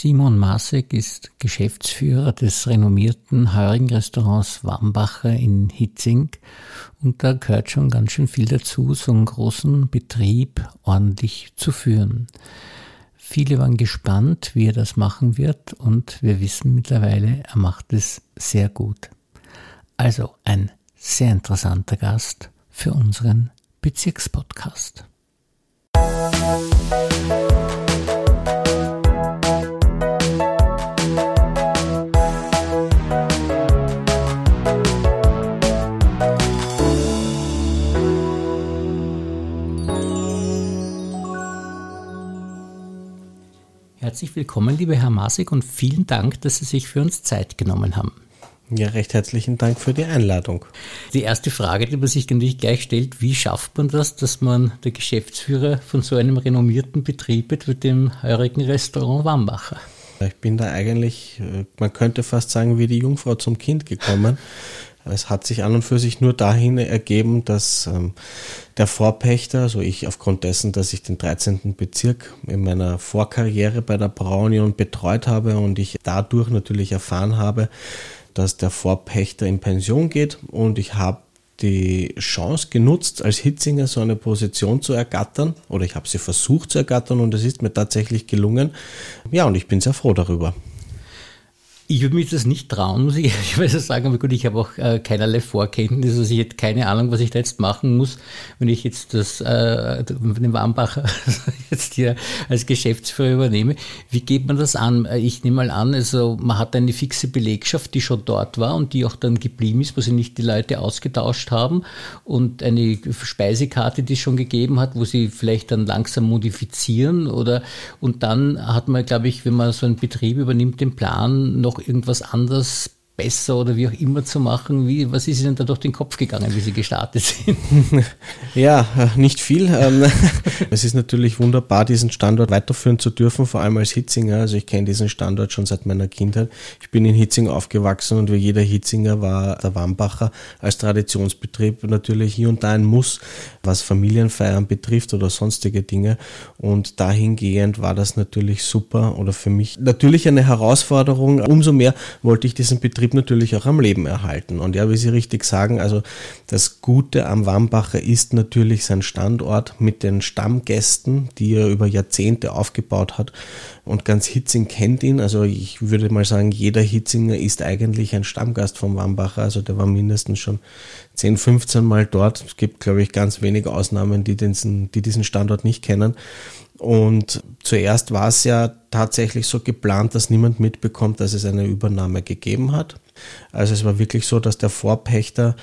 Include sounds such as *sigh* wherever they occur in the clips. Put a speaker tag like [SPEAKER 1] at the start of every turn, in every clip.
[SPEAKER 1] Simon Masek ist Geschäftsführer des renommierten heurigen Restaurants Wambacher in Hitzing und da gehört schon ganz schön viel dazu, so einen großen Betrieb ordentlich zu führen. Viele waren gespannt, wie er das machen wird und wir wissen mittlerweile, er macht es sehr gut. Also ein sehr interessanter Gast für unseren Bezirkspodcast. Herzlich willkommen, lieber Herr Masig, und vielen Dank, dass Sie sich für uns Zeit genommen haben.
[SPEAKER 2] Ja, recht herzlichen Dank für die Einladung.
[SPEAKER 1] Die erste Frage, die man sich natürlich gleich stellt, wie schafft man das, dass man der Geschäftsführer von so einem renommierten Betrieb wird, wie dem heurigen Restaurant Wambacher?
[SPEAKER 2] Ich bin da eigentlich, äh, man könnte fast sagen, wie die Jungfrau zum Kind gekommen. Es hat sich an und für sich nur dahin ergeben, dass ähm, der Vorpächter, also ich aufgrund dessen, dass ich den 13. Bezirk in meiner Vorkarriere bei der Braunion betreut habe und ich dadurch natürlich erfahren habe, dass der Vorpächter in Pension geht und ich habe die Chance genutzt, als Hitzinger so eine Position zu ergattern oder ich habe sie versucht zu ergattern und es ist mir tatsächlich gelungen. Ja, und ich bin sehr froh darüber.
[SPEAKER 1] Ich würde mich das nicht trauen, muss ich *laughs* ehrlicherweise sagen, aber gut, ich habe auch äh, keinerlei Vorkenntnis, also ich hätte keine Ahnung, was ich da jetzt machen muss, wenn ich jetzt das, äh, den Warmbacher *laughs* jetzt hier als Geschäftsführer übernehme. Wie geht man das an? Äh, ich nehme mal an, also man hat eine fixe Belegschaft, die schon dort war und die auch dann geblieben ist, wo sie nicht die Leute ausgetauscht haben und eine Speisekarte, die es schon gegeben hat, wo sie vielleicht dann langsam modifizieren oder, und dann hat man, glaube ich, wenn man so einen Betrieb übernimmt, den Plan noch irgendwas anderes besser oder wie auch immer zu machen? Wie, was ist Ihnen da durch den Kopf gegangen, wie Sie gestartet sind? *laughs*
[SPEAKER 2] Ja, nicht viel. Ähm, *laughs* es ist natürlich wunderbar, diesen Standort weiterführen zu dürfen, vor allem als Hitzinger. Also ich kenne diesen Standort schon seit meiner Kindheit. Ich bin in Hitzing aufgewachsen und wie jeder Hitzinger war der Wambacher als Traditionsbetrieb natürlich hier und da ein Muss, was Familienfeiern betrifft oder sonstige Dinge. Und dahingehend war das natürlich super oder für mich natürlich eine Herausforderung. Umso mehr wollte ich diesen Betrieb Betrieb natürlich auch am Leben erhalten. Und ja, wie Sie richtig sagen, also das Gute am Wambacher ist natürlich sein Standort mit den Stammgästen, die er über Jahrzehnte aufgebaut hat. Und ganz Hitzing kennt ihn. Also ich würde mal sagen, jeder Hitzinger ist eigentlich ein Stammgast vom Wambacher. Also der war mindestens schon 10, 15 Mal dort. Es gibt, glaube ich, ganz wenige Ausnahmen, die diesen, die diesen Standort nicht kennen. Und zuerst war es ja tatsächlich so geplant, dass niemand mitbekommt, dass es eine Übernahme gegeben hat. Also es war wirklich so, dass der Vorpächter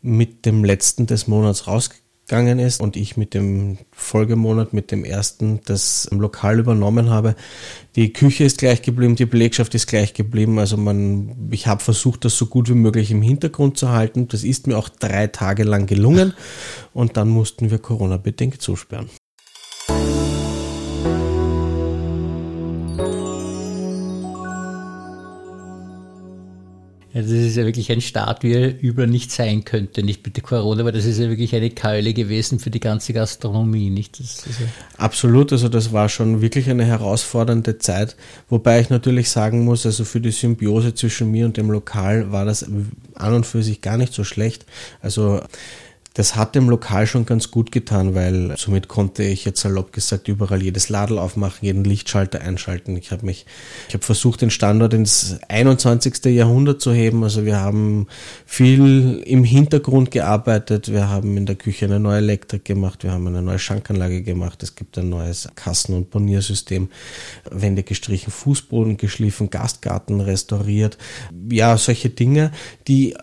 [SPEAKER 2] mit dem letzten des Monats rausgegangen ist und ich mit dem Folgemonat, mit dem ersten, das Lokal übernommen habe. Die Küche ist gleich geblieben, die Belegschaft ist gleich geblieben. Also man, ich habe versucht, das so gut wie möglich im Hintergrund zu halten. Das ist mir auch drei Tage lang gelungen und dann mussten wir Corona-bedingt zusperren.
[SPEAKER 1] Ja, das ist ja wirklich ein Start, wie er über nicht sein könnte, nicht mit der Corona, aber das ist ja wirklich eine Keule gewesen für die ganze Gastronomie, nicht? Ja
[SPEAKER 2] Absolut, also das war schon wirklich eine herausfordernde Zeit, wobei ich natürlich sagen muss, also für die Symbiose zwischen mir und dem Lokal war das an und für sich gar nicht so schlecht. Also das hat dem Lokal schon ganz gut getan, weil somit konnte ich jetzt salopp gesagt überall jedes Ladel aufmachen, jeden Lichtschalter einschalten. Ich habe mich, ich habe versucht, den Standort ins 21. Jahrhundert zu heben. Also wir haben viel im Hintergrund gearbeitet. Wir haben in der Küche eine neue Elektrik gemacht. Wir haben eine neue Schankanlage gemacht. Es gibt ein neues Kassen- und Boniersystem. Wände gestrichen, Fußboden geschliffen, Gastgarten restauriert. Ja, solche Dinge, die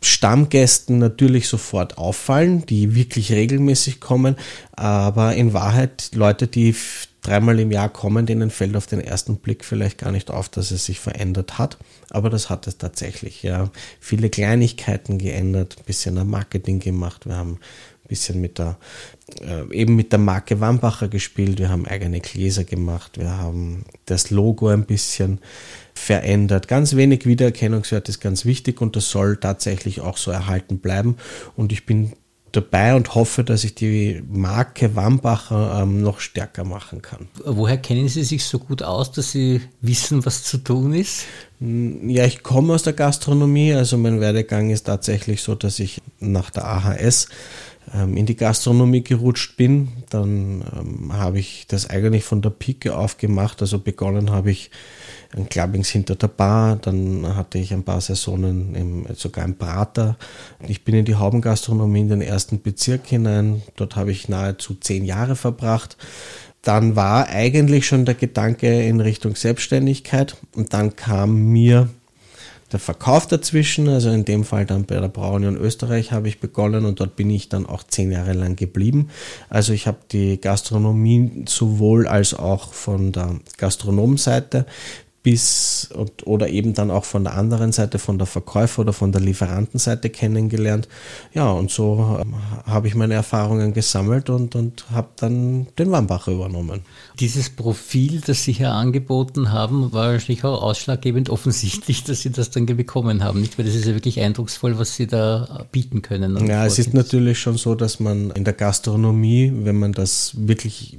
[SPEAKER 2] Stammgästen natürlich sofort auffallen, die wirklich regelmäßig kommen, aber in Wahrheit Leute, die dreimal im Jahr kommen, denen fällt auf den ersten Blick vielleicht gar nicht auf, dass es sich verändert hat, aber das hat es tatsächlich. Ja, viele Kleinigkeiten geändert, ein bisschen am Marketing gemacht. Wir haben bisschen mit der äh, eben mit der Marke Wambacher gespielt. Wir haben eigene Gläser gemacht. Wir haben das Logo ein bisschen verändert. Ganz wenig Wiedererkennungswert ist ganz wichtig und das soll tatsächlich auch so erhalten bleiben. Und ich bin dabei und hoffe, dass ich die Marke Wambacher ähm, noch stärker machen kann.
[SPEAKER 1] Woher kennen Sie sich so gut aus, dass Sie wissen, was zu tun ist?
[SPEAKER 2] Hm, ja, ich komme aus der Gastronomie, also mein Werdegang ist tatsächlich so, dass ich nach der AHS in die Gastronomie gerutscht bin. Dann ähm, habe ich das eigentlich von der Pike auf gemacht. Also begonnen habe ich ein Clubbings hinter der Bar, dann hatte ich ein paar Saisonen im, sogar im Prater. Ich bin in die Haubengastronomie in den ersten Bezirk hinein. Dort habe ich nahezu zehn Jahre verbracht. Dann war eigentlich schon der Gedanke in Richtung Selbstständigkeit und dann kam mir der Verkauf dazwischen, also in dem Fall dann bei der Braunion Österreich habe ich begonnen und dort bin ich dann auch zehn Jahre lang geblieben. Also ich habe die Gastronomie sowohl als auch von der Gastronomenseite bis und, oder eben dann auch von der anderen Seite, von der Verkäufer- oder von der Lieferantenseite kennengelernt. Ja, und so ähm, habe ich meine Erfahrungen gesammelt und, und habe dann den Wambacher übernommen.
[SPEAKER 1] Dieses Profil, das Sie hier angeboten haben, war wahrscheinlich auch ausschlaggebend offensichtlich, *laughs* dass Sie das dann bekommen haben. Nicht, weil das ist ja wirklich eindrucksvoll, was Sie da bieten können.
[SPEAKER 2] Ja, es ist natürlich schon so, dass man in der Gastronomie, wenn man das wirklich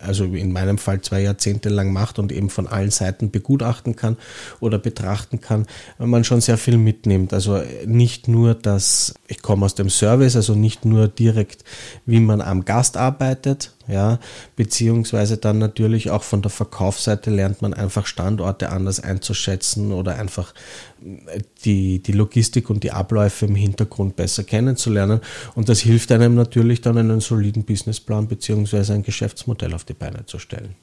[SPEAKER 2] also in meinem Fall zwei Jahrzehnte lang macht und eben von allen Seiten begutachten kann oder betrachten kann, man schon sehr viel mitnimmt. Also nicht nur das, ich komme aus dem Service, also nicht nur direkt, wie man am Gast arbeitet, ja, beziehungsweise dann natürlich auch von der Verkaufsseite lernt man einfach Standorte anders einzuschätzen oder einfach äh, die, die Logistik und die Abläufe im Hintergrund besser kennenzulernen. Und das hilft einem natürlich dann einen soliden Businessplan beziehungsweise ein Geschäftsmodell auf die Beine zu stellen.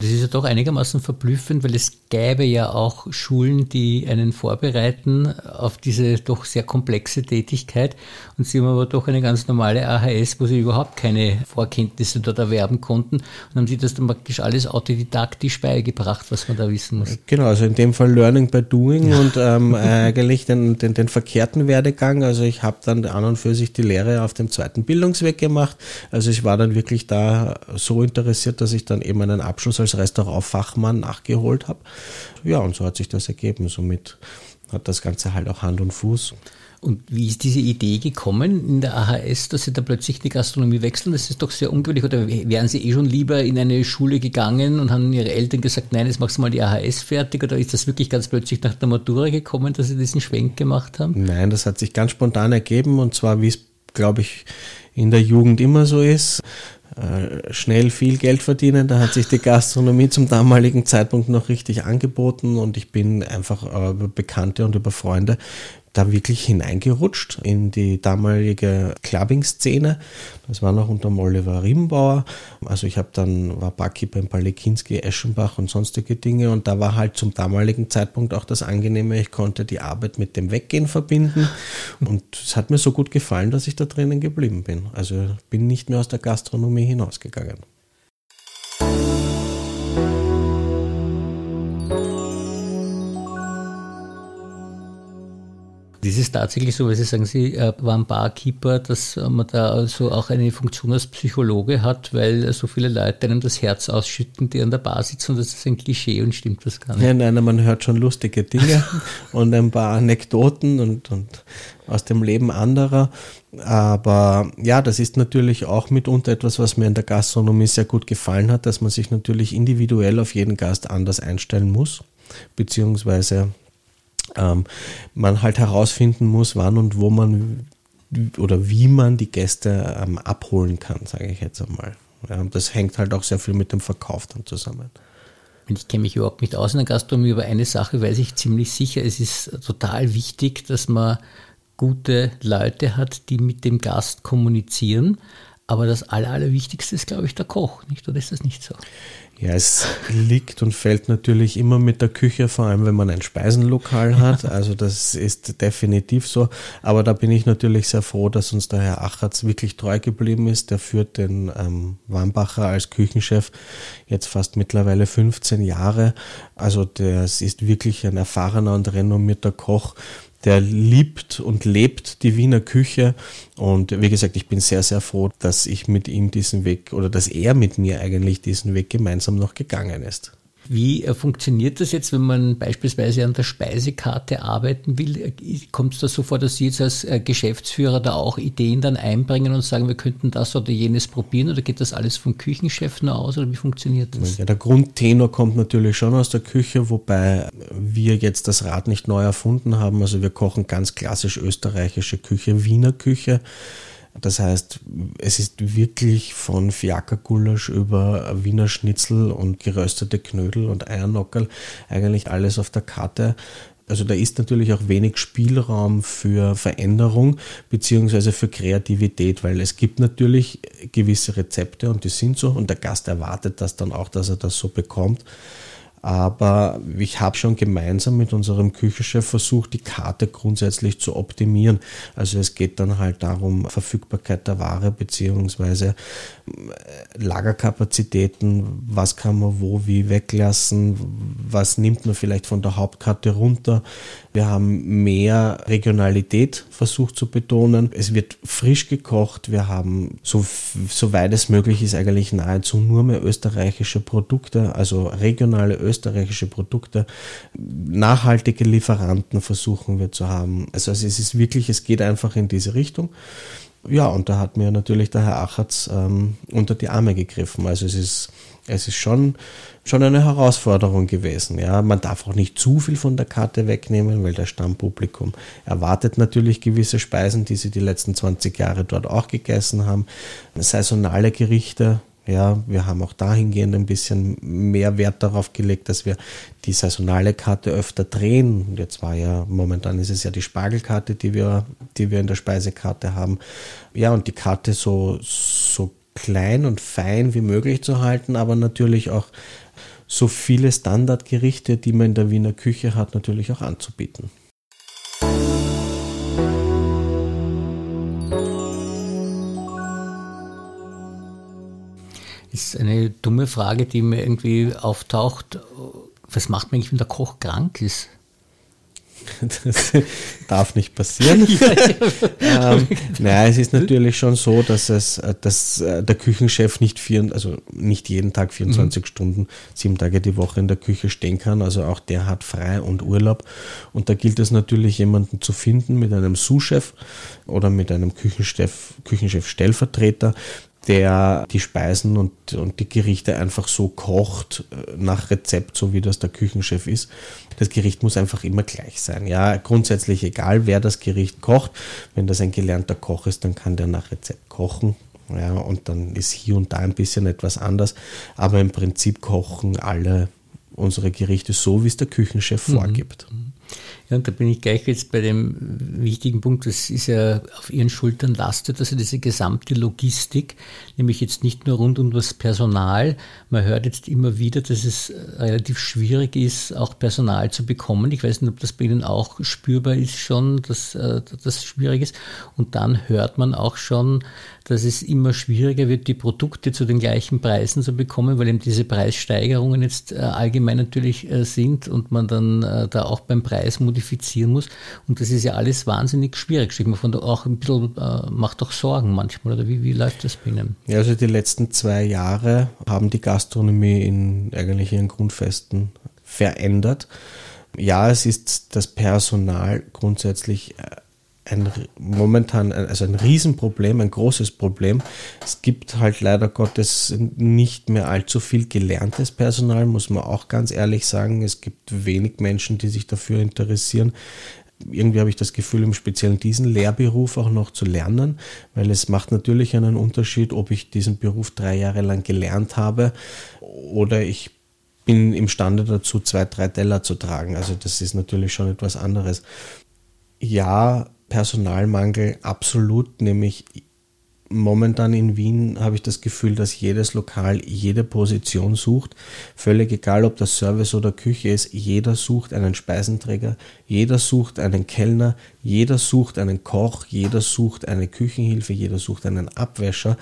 [SPEAKER 1] Das ist ja doch einigermaßen verblüffend, weil es gäbe ja auch Schulen, die einen vorbereiten auf diese doch sehr komplexe Tätigkeit. Und sie haben aber doch eine ganz normale AHS, wo sie überhaupt keine Vorkenntnisse dort erwerben konnten und haben sie das dann praktisch alles autodidaktisch beigebracht, was man da wissen muss.
[SPEAKER 2] Genau, also in dem Fall Learning by Doing und ähm, *laughs* eigentlich den, den, den verkehrten Werdegang. Also ich habe dann an und für sich die Lehre auf dem zweiten Bildungsweg gemacht. Also ich war dann wirklich da so interessiert, dass ich dann eben einen Abschluss als als Restaurantfachmann nachgeholt habe. Ja, und so hat sich das ergeben. Somit hat das Ganze halt auch Hand und Fuß.
[SPEAKER 1] Und wie ist diese Idee gekommen in der AHS, dass Sie da plötzlich die Gastronomie wechseln? Das ist doch sehr ungewöhnlich. Oder wären Sie eh schon lieber in eine Schule gegangen und haben Ihre Eltern gesagt, nein, jetzt machst du mal die AHS fertig? Oder ist das wirklich ganz plötzlich nach der Matura gekommen, dass Sie diesen Schwenk gemacht haben?
[SPEAKER 2] Nein, das hat sich ganz spontan ergeben. Und zwar, wie es, glaube ich, in der Jugend immer so ist. Äh, schnell viel Geld verdienen. Da hat sich die Gastronomie zum damaligen Zeitpunkt noch richtig angeboten und ich bin einfach äh, über Bekannte und über Freunde da wirklich hineingerutscht in die damalige Clubbing-Szene. Das war noch unter Oliver Riemenbauer. Also ich habe dann, war Barkeeper in Palekinski, Eschenbach und sonstige Dinge und da war halt zum damaligen Zeitpunkt auch das Angenehme, ich konnte die Arbeit mit dem Weggehen verbinden und es hat mir so gut gefallen, dass ich da drinnen geblieben bin. Also bin nicht mehr aus der Gastronomie hinausgegangen.
[SPEAKER 1] Das ist tatsächlich so, weil Sie sagen, Sie äh, waren Barkeeper, dass man da also auch eine Funktion als Psychologe hat, weil so viele Leute einem das Herz ausschütten, die an der Bar sitzen und das ist ein Klischee und stimmt das gar nicht.
[SPEAKER 2] Ja, nein, man hört schon lustige Dinge *laughs* und ein paar Anekdoten und, und aus dem Leben anderer. Aber ja, das ist natürlich auch mitunter etwas, was mir in der Gastronomie sehr gut gefallen hat, dass man sich natürlich individuell auf jeden Gast anders einstellen muss, beziehungsweise ähm, man halt herausfinden muss, wann und wo man oder wie man die Gäste ähm, abholen kann, sage ich jetzt einmal. Ja, das hängt halt auch sehr viel mit dem Verkauf dann zusammen.
[SPEAKER 1] Ich kenne mich überhaupt nicht aus in der Gastronomie, aber eine Sache weiß ich ziemlich sicher. Es ist total wichtig, dass man gute Leute hat, die mit dem Gast kommunizieren. Aber das Aller, Allerwichtigste ist, glaube ich, der Koch, nicht? Oder ist das nicht so?
[SPEAKER 2] Ja, es liegt und fällt natürlich immer mit der Küche, vor allem wenn man ein Speisenlokal hat. *laughs* Also das ist definitiv so. Aber da bin ich natürlich sehr froh, dass uns der Herr Achatz wirklich treu geblieben ist. Der führt den ähm, Wambacher als Küchenchef jetzt fast mittlerweile 15 Jahre. Also das ist wirklich ein erfahrener und renommierter Koch der liebt und lebt die Wiener Küche. Und wie gesagt, ich bin sehr, sehr froh, dass ich mit ihm diesen Weg oder dass er mit mir eigentlich diesen Weg gemeinsam noch gegangen ist.
[SPEAKER 1] Wie äh, funktioniert das jetzt, wenn man beispielsweise an der Speisekarte arbeiten will? Kommt es da so vor, dass Sie jetzt als äh, Geschäftsführer da auch Ideen dann einbringen und sagen, wir könnten das oder jenes probieren oder geht das alles vom Küchenchef nur aus oder wie funktioniert das?
[SPEAKER 2] Ja, der Grundtenor kommt natürlich schon aus der Küche, wobei wir jetzt das Rad nicht neu erfunden haben. Also wir kochen ganz klassisch österreichische Küche, Wiener Küche. Das heißt, es ist wirklich von Fiakergulasch über Wiener Schnitzel und geröstete Knödel und Eiernockerl eigentlich alles auf der Karte. Also da ist natürlich auch wenig Spielraum für Veränderung beziehungsweise für Kreativität, weil es gibt natürlich gewisse Rezepte und die sind so und der Gast erwartet das dann auch, dass er das so bekommt. Aber ich habe schon gemeinsam mit unserem Küchenchef versucht, die Karte grundsätzlich zu optimieren. Also es geht dann halt darum, Verfügbarkeit der Ware beziehungsweise äh, Lagerkapazitäten, was kann man wo wie weglassen, was nimmt man vielleicht von der Hauptkarte runter. Wir haben mehr Regionalität versucht zu betonen. Es wird frisch gekocht. Wir haben, so, soweit es möglich ist, eigentlich nahezu nur mehr österreichische Produkte, also regionale österreichische Produkte. Nachhaltige Lieferanten versuchen wir zu haben. Also es ist wirklich, es geht einfach in diese Richtung. Ja, und da hat mir natürlich der Herr Achatz ähm, unter die Arme gegriffen. Also es ist, es ist schon, schon eine Herausforderung gewesen. Ja, man darf auch nicht zu viel von der Karte wegnehmen, weil das Stammpublikum erwartet natürlich gewisse Speisen, die sie die letzten 20 Jahre dort auch gegessen haben. Saisonale Gerichte, ja, wir haben auch dahingehend ein bisschen mehr Wert darauf gelegt, dass wir die saisonale Karte öfter drehen. Jetzt war ja, momentan ist es ja die Spargelkarte, die wir, die wir in der Speisekarte haben. Ja, und die Karte so, so klein und fein wie möglich zu halten, aber natürlich auch so viele Standardgerichte, die man in der Wiener Küche hat, natürlich auch anzubieten.
[SPEAKER 1] ist eine dumme Frage, die mir irgendwie auftaucht. Was macht man eigentlich, wenn der Koch krank ist? *laughs*
[SPEAKER 2] Das darf nicht passieren. *laughs* ähm, *laughs* naja, es ist natürlich schon so, dass es, dass äh, der Küchenchef nicht vier, also nicht jeden Tag 24 mhm. Stunden, sieben Tage die Woche in der Küche stehen kann. Also auch der hat frei und Urlaub. Und da gilt es natürlich, jemanden zu finden mit einem Sous-Chef oder mit einem Küchenchef, Küchenchef-Stellvertreter, der die Speisen und, und die Gerichte einfach so kocht, äh, nach Rezept, so wie das der Küchenchef ist. Das Gericht muss einfach immer gleich sein. Ja, grundsätzlich egal, wer das Gericht kocht. Wenn das ein gelernter Koch ist, dann kann der nach Rezept kochen. Ja, und dann ist hier und da ein bisschen etwas anders. Aber im Prinzip kochen alle unsere Gerichte so, wie es der Küchenchef mhm. vorgibt.
[SPEAKER 1] Ja, und da bin ich gleich jetzt bei dem wichtigen Punkt, das ist ja auf Ihren Schultern lastet, also diese gesamte Logistik, nämlich jetzt nicht nur rund um das Personal. Man hört jetzt immer wieder, dass es relativ schwierig ist, auch Personal zu bekommen. Ich weiß nicht, ob das bei Ihnen auch spürbar ist schon, dass äh, das schwierig ist. Und dann hört man auch schon, dass es immer schwieriger wird, die Produkte zu den gleichen Preisen zu bekommen, weil eben diese Preissteigerungen jetzt äh, allgemein natürlich äh, sind und man dann da auch beim Preis modifizieren muss. Und das ist ja alles wahnsinnig schwierig. Steht man von da auch ein bisschen, äh, macht doch Sorgen manchmal, oder wie, wie läuft das bei Ihnen?
[SPEAKER 2] Ja, also die letzten zwei Jahre haben die Gastronomie in eigentlich ihren Grundfesten verändert. Ja, es ist das Personal grundsätzlich äh, ein momentan also ein Riesenproblem, ein großes Problem. Es gibt halt leider Gottes nicht mehr allzu viel gelerntes Personal, muss man auch ganz ehrlich sagen. Es gibt wenig Menschen, die sich dafür interessieren. Irgendwie habe ich das Gefühl, im Speziellen diesen Lehrberuf auch noch zu lernen, weil es macht natürlich einen Unterschied, ob ich diesen Beruf drei Jahre lang gelernt habe oder ich bin imstande dazu, zwei, drei Teller zu tragen. Also das ist natürlich schon etwas anderes. Ja, Personalmangel absolut, nämlich momentan in Wien habe ich das Gefühl, dass jedes Lokal jede Position sucht. Völlig egal, ob das Service oder Küche ist, jeder sucht einen Speisenträger, jeder sucht einen Kellner, jeder sucht einen Koch, jeder sucht eine Küchenhilfe, jeder sucht einen Abwäscher.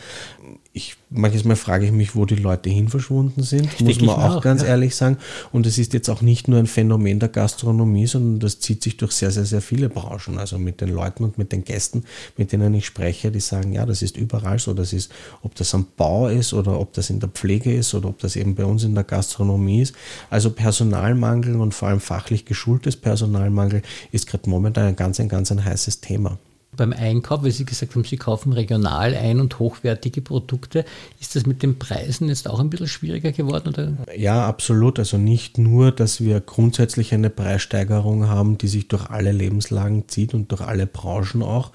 [SPEAKER 2] Ich, manches Mal frage ich mich, wo die Leute hin verschwunden sind, muss man auch, auch ganz ja. ehrlich sagen. Und es ist jetzt auch nicht nur ein Phänomen der Gastronomie, sondern das zieht sich durch sehr, sehr, sehr viele Branchen. Also mit den Leuten und mit den Gästen, mit denen ich spreche, die sagen, ja, das ist überall so. Das ist, ob das am Bau ist oder ob das in der Pflege ist oder ob das eben bei uns in der Gastronomie ist. Also Personalmangel und vor allem fachlich geschultes Personalmangel ist gerade momentan ein ganz, ein ganz ein heißes Thema
[SPEAKER 1] beim Einkauf, weil Sie gesagt haben, Sie kaufen regional ein und hochwertige Produkte. Ist das mit den Preisen jetzt auch ein bisschen schwieriger geworden? Oder?
[SPEAKER 2] Ja, absolut. Also nicht nur, dass wir grundsätzlich eine Preissteigerung haben, die sich durch alle Lebenslagen zieht und durch alle Branchen auch,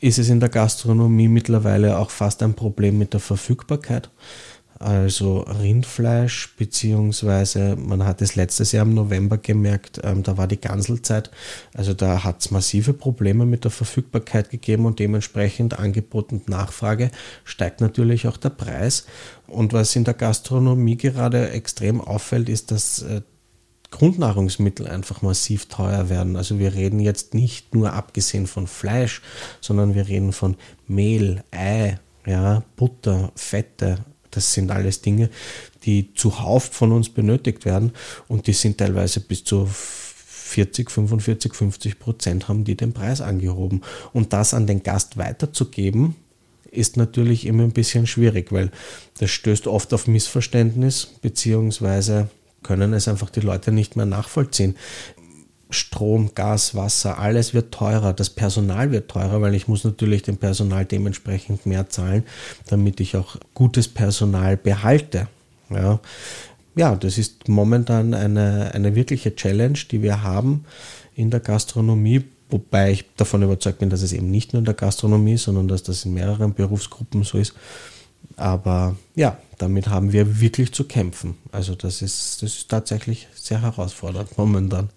[SPEAKER 2] ist es in der Gastronomie mittlerweile auch fast ein Problem mit der Verfügbarkeit also Rindfleisch, beziehungsweise man hat es letztes Jahr im November gemerkt, ähm, da war die Ganselzeit, also da hat es massive Probleme mit der Verfügbarkeit gegeben und dementsprechend Angebot und Nachfrage steigt natürlich auch der Preis. Und was in der Gastronomie gerade extrem auffällt, ist, dass äh, Grundnahrungsmittel einfach massiv teuer werden. Also wir reden jetzt nicht nur abgesehen von Fleisch, sondern wir reden von Mehl, Ei, ja, Butter, Fette, das sind alles Dinge, die zuhauf von uns benötigt werden und die sind teilweise bis zu 40, 45, 50 Prozent haben die den Preis angehoben. Und das an den Gast weiterzugeben, ist natürlich immer ein bisschen schwierig, weil das stößt oft auf Missverständnis, beziehungsweise können es einfach die Leute nicht mehr nachvollziehen. Strom, Gas, Wasser, alles wird teurer. Das Personal wird teurer, weil ich muss natürlich dem Personal dementsprechend mehr zahlen, damit ich auch gutes Personal behalte. Ja, ja das ist momentan eine, eine wirkliche Challenge, die wir haben in der Gastronomie, wobei ich davon überzeugt bin, dass es eben nicht nur in der Gastronomie, sondern dass das in mehreren Berufsgruppen so ist. Aber ja, damit haben wir wirklich zu kämpfen. Also das ist, das ist tatsächlich sehr herausfordernd momentan.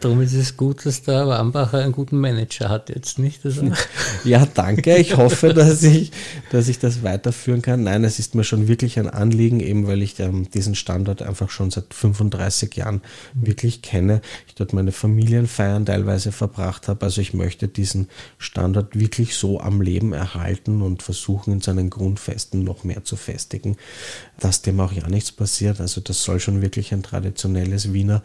[SPEAKER 1] Darum ist es gut, dass der Wambacher einen guten Manager hat jetzt, nicht? Also *laughs*
[SPEAKER 2] ja, danke. Ich hoffe, dass ich, dass ich das weiterführen kann. Nein, es ist mir schon wirklich ein Anliegen, eben weil ich ähm, diesen Standort einfach schon seit 35 Jahren wirklich kenne. Ich dort meine Familienfeiern teilweise verbracht habe. Also ich möchte diesen Standort wirklich so am Leben erhalten und versuchen, in seinen Grundfesten noch mehr zu festigen, dass dem auch ja nichts passiert. Also das soll schon wirklich ein traditionelles Wiener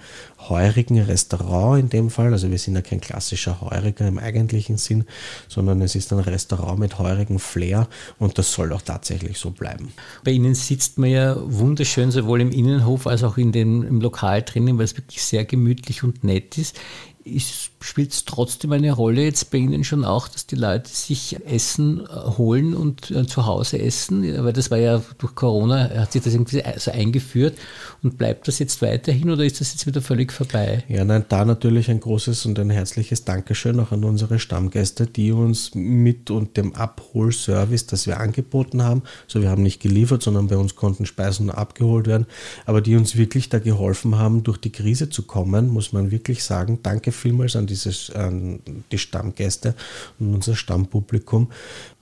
[SPEAKER 2] heurigen Restaurant In dem Fall. Also wir sind ja kein klassischer Heuriger im eigentlichen Sinn, sondern es ist ein Restaurant mit heurigem Flair und das soll auch tatsächlich so bleiben.
[SPEAKER 1] Bei Ihnen sitzt man ja wunderschön sowohl im Innenhof als auch in dem, im Lokal drinnen, weil es wirklich sehr gemütlich und nett ist spielt es trotzdem eine Rolle jetzt bei Ihnen schon auch, dass die Leute sich Essen äh, holen und äh, zu Hause essen? Weil das war ja durch Corona, hat sich das irgendwie so eingeführt und bleibt das jetzt weiterhin oder ist das jetzt wieder völlig vorbei?
[SPEAKER 2] Ja, nein, da natürlich ein großes und ein herzliches Dankeschön auch an unsere Stammgäste, die uns mit und dem Abholservice, das wir angeboten haben, so wir haben nicht geliefert, sondern bei uns konnten Speisen abgeholt werden, aber die uns wirklich da geholfen haben, durch die Krise zu kommen, muss man wirklich sagen, danke vielmals an, dieses, an die Stammgäste und unser Stammpublikum.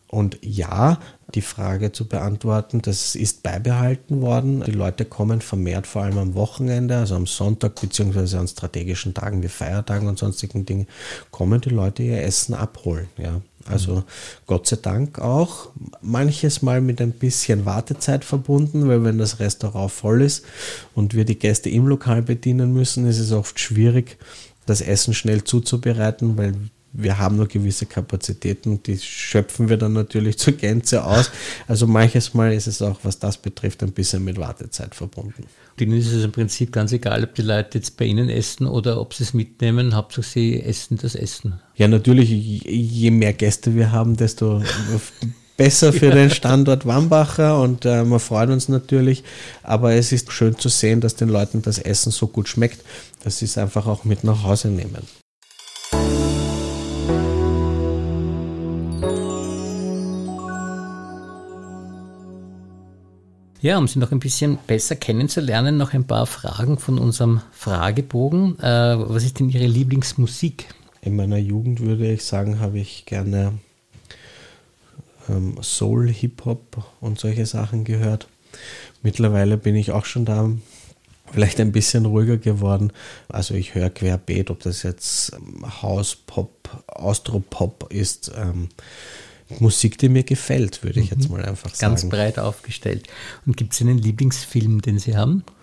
[SPEAKER 2] Und ja, die Frage zu beantworten, das ist beibehalten worden. Die Leute kommen vermehrt, vor allem am Wochenende, also am Sonntag beziehungsweise an strategischen Tagen wie Feiertagen und sonstigen Dingen, kommen die Leute ihr Essen abholen. Ja. Also mhm. Gott sei Dank auch manches Mal mit ein bisschen Wartezeit verbunden, weil wenn das Restaurant voll ist und wir die Gäste im Lokal bedienen müssen, ist es oft schwierig, das Essen schnell zuzubereiten, weil wir haben nur gewisse Kapazitäten die schöpfen wir dann natürlich *laughs* zur Gänze aus. Also manches Mal ist es auch, was das betrifft, ein bisschen mit Wartezeit verbunden.
[SPEAKER 1] Ihnen ist es im Prinzip ganz egal, ob die Leute jetzt bei Ihnen essen oder ob sie es mitnehmen. Hauptsache sie essen das Essen.
[SPEAKER 2] Ja, natürlich, je mehr Gäste wir haben, desto besser für ja. den Standort Wambacher und äh, wir freuen uns natürlich. Aber es ist schön zu sehen, dass den Leuten das Essen so gut schmeckt, dass sie es einfach auch mit nach Hause nehmen.
[SPEAKER 1] Ja, um Sie noch ein bisschen besser kennenzulernen, noch ein paar Fragen von unserem Fragebogen. Äh, was ist denn Ihre Lieblingsmusik?
[SPEAKER 2] In meiner Jugend würde ich sagen, habe ich gerne ähm, Soul, Hip-Hop und solche Sachen gehört. Mittlerweile bin ich auch schon da vielleicht ein bisschen ruhiger geworden. Also ich höre querbeet, ob das jetzt Hauspop, Austropop ist. Ähm, Musik, die mir gefällt, würde ich jetzt mhm. mal einfach
[SPEAKER 1] Ganz
[SPEAKER 2] sagen.
[SPEAKER 1] Ganz breit aufgestellt. Und gibt es einen Lieblingsfilm, den Sie haben? *laughs*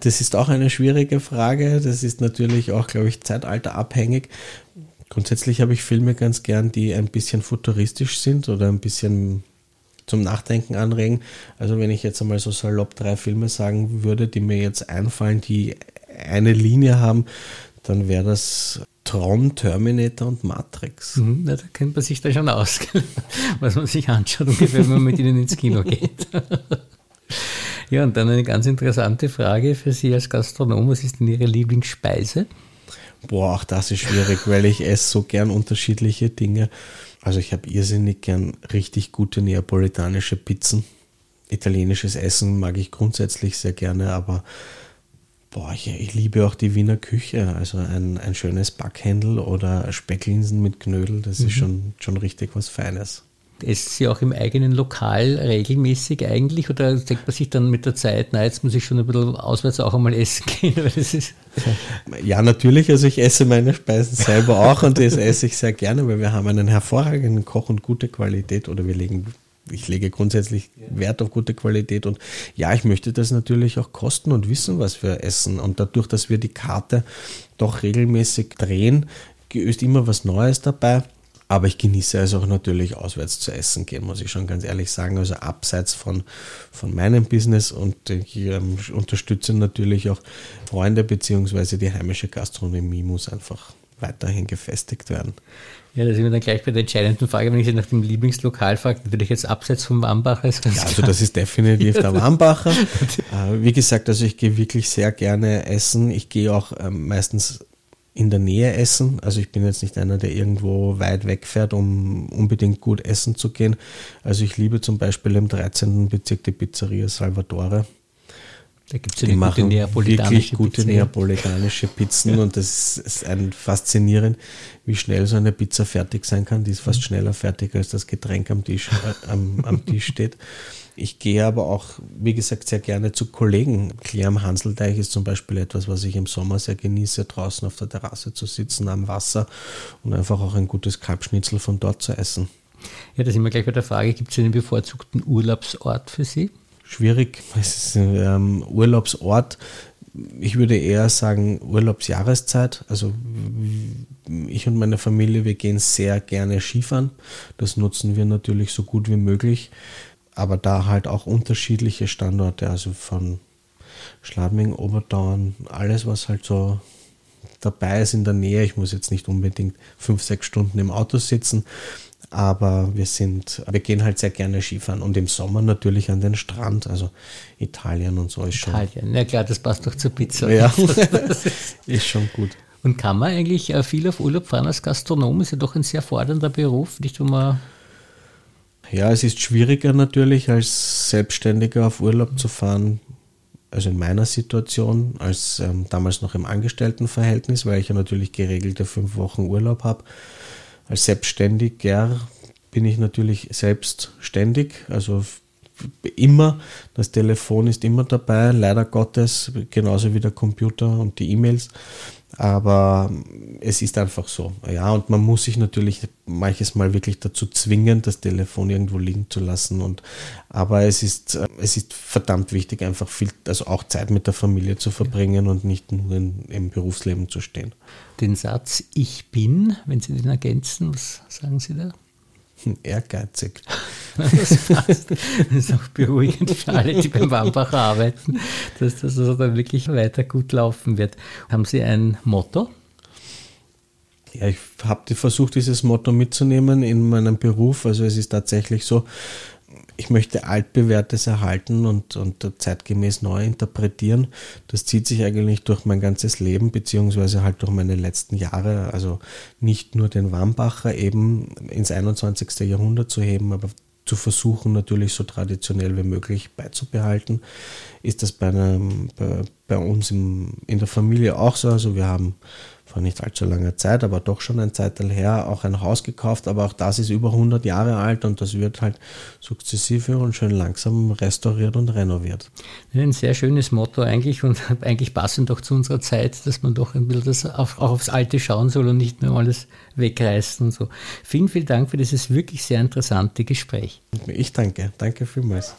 [SPEAKER 2] Das ist auch eine schwierige Frage. Das ist natürlich auch, glaube ich, zeitalterabhängig. Grundsätzlich habe ich Filme ganz gern, die ein bisschen futuristisch sind oder ein bisschen zum Nachdenken anregen. Also wenn ich jetzt einmal so salopp drei Filme sagen würde, die mir jetzt einfallen, die eine Linie haben, dann wäre das Tron, Terminator und Matrix.
[SPEAKER 1] Mhm, da kennt man sich da schon aus, *laughs* was man sich anschaut, ungefähr, wenn man mit ihnen ins Kino geht. *laughs* ja, und dann eine ganz interessante Frage für Sie als Gastronom. Was ist denn Ihre Lieblingsspeise?
[SPEAKER 2] Boah, auch das ist schwierig, weil ich esse so gern unterschiedliche Dinge. Also ich habe irrsinnig gern richtig gute neapolitanische Pizzen. Italienisches Essen mag ich grundsätzlich sehr gerne, aber boah, ich, ich liebe auch die Wiener Küche. Also ein, ein schönes Backhändel oder Specklinsen mit Knödel, das mhm. ist schon, schon richtig was Feines.
[SPEAKER 1] Essen Sie auch im eigenen Lokal regelmäßig eigentlich oder denkt man sich dann mit der Zeit, na jetzt muss ich schon ein bisschen auswärts auch einmal essen *laughs* gehen?
[SPEAKER 2] ja, natürlich, also ich esse meine Speisen selber auch und das esse ich sehr gerne, weil wir haben einen hervorragenden Koch und gute Qualität oder wir legen ich lege grundsätzlich Wert auf gute Qualität und ja, ich möchte das natürlich auch kosten und wissen, was wir essen. Und dadurch, dass wir die Karte doch regelmäßig drehen, ist immer was Neues dabei. Aber ich genieße es auch natürlich auswärts zu essen gehen, muss ich schon ganz ehrlich sagen. Also abseits von, von meinem Business und ich ähm, unterstütze natürlich auch Freunde beziehungsweise die heimische Gastronomie muss einfach weiterhin gefestigt werden.
[SPEAKER 1] Ja, da sind wir dann gleich bei der entscheidenden Frage, wenn ich Sie nach dem Lieblingslokal frage, natürlich jetzt abseits vom Wambacher.
[SPEAKER 2] Ja, also das ist definitiv der *laughs* Wambacher. Äh, wie gesagt, also ich gehe wirklich sehr gerne essen. Ich gehe auch ähm, meistens in der Nähe essen. Also ich bin jetzt nicht einer, der irgendwo weit wegfährt, um unbedingt gut essen zu gehen. Also ich liebe zum Beispiel im 13. Bezirk die Pizzeria Salvatore. Da gibt es ja die gute neapolitanische wirklich gute Pizza, neapolitanische Pizzen und das ist ein faszinierend, wie schnell so eine Pizza fertig sein kann. Die ist fast mhm. schneller fertig, als das Getränk am Tisch, äh, am, am Tisch steht. Ich gehe aber auch, wie gesagt, sehr gerne zu Kollegen. Klär am Hanselteich ist zum Beispiel etwas, was ich im Sommer sehr genieße, draußen auf der Terrasse zu sitzen, am Wasser und einfach auch ein gutes Kalbschnitzel von dort zu essen.
[SPEAKER 1] Ja, da sind wir gleich bei der Frage, gibt es einen bevorzugten Urlaubsort für Sie?
[SPEAKER 2] Schwierig. Es ist ähm, Urlaubsort. Ich würde eher sagen Urlaubsjahreszeit. Also ich und meine Familie, wir gehen sehr gerne Skifahren. Das nutzen wir natürlich so gut wie möglich aber da halt auch unterschiedliche Standorte, also von Schladming, Oberdauern, alles, was halt so dabei ist in der Nähe. Ich muss jetzt nicht unbedingt fünf, sechs Stunden im Auto sitzen, aber wir sind, wir gehen halt sehr gerne Skifahren und im Sommer natürlich an den Strand, also Italien und so ist schon.
[SPEAKER 1] Italien, ja klar, das passt doch zur Pizza.
[SPEAKER 2] Ja, *laughs* ist schon gut.
[SPEAKER 1] Und kann man eigentlich äh, viel auf Urlaub fahren als Gastronom? Ist ja doch ein sehr fordernder Beruf, nicht wo man
[SPEAKER 2] ja, es ist schwieriger natürlich als Selbstständiger auf Urlaub zu fahren, also in meiner Situation, als ähm, damals noch im Angestelltenverhältnis, weil ich ja natürlich geregelte fünf Wochen Urlaub habe. Als Selbstständiger bin ich natürlich selbstständig, also immer, das Telefon ist immer dabei, leider Gottes, genauso wie der Computer und die E-Mails. Aber es ist einfach so. Ja, und man muss sich natürlich manches Mal wirklich dazu zwingen, das Telefon irgendwo liegen zu lassen. Und, aber es ist, es ist verdammt wichtig, einfach viel, also auch Zeit mit der Familie zu verbringen und nicht nur in, im Berufsleben zu stehen.
[SPEAKER 1] Den Satz Ich bin, wenn Sie den ergänzen, was sagen Sie da? *laughs*
[SPEAKER 2] Ehrgeizig.
[SPEAKER 1] Das passt. Das ist auch beruhigend für alle, die beim Wambacher arbeiten, dass das also dann wirklich weiter gut laufen wird. Haben Sie ein Motto?
[SPEAKER 2] Ja, ich habe versucht, dieses Motto mitzunehmen in meinem Beruf. Also es ist tatsächlich so, ich möchte altbewährtes erhalten und, und zeitgemäß neu interpretieren. Das zieht sich eigentlich durch mein ganzes Leben, beziehungsweise halt durch meine letzten Jahre. Also nicht nur den Wambacher eben ins 21. Jahrhundert zu heben, aber zu versuchen, natürlich so traditionell wie möglich beizubehalten. Ist das bei, einem, bei, uns im, in der Familie auch so. Also wir haben vor nicht allzu langer Zeit, aber doch schon ein Zeitalter her, auch ein Haus gekauft, aber auch das ist über 100 Jahre alt und das wird halt sukzessive und schön langsam restauriert und renoviert.
[SPEAKER 1] Ein sehr schönes Motto eigentlich und *laughs* eigentlich passend auch zu unserer Zeit, dass man doch ein bisschen das auf, auch aufs Alte schauen soll und nicht nur alles wegreißen und so. Vielen, vielen Dank für dieses wirklich sehr interessante Gespräch.
[SPEAKER 2] Ich danke. Danke vielmals.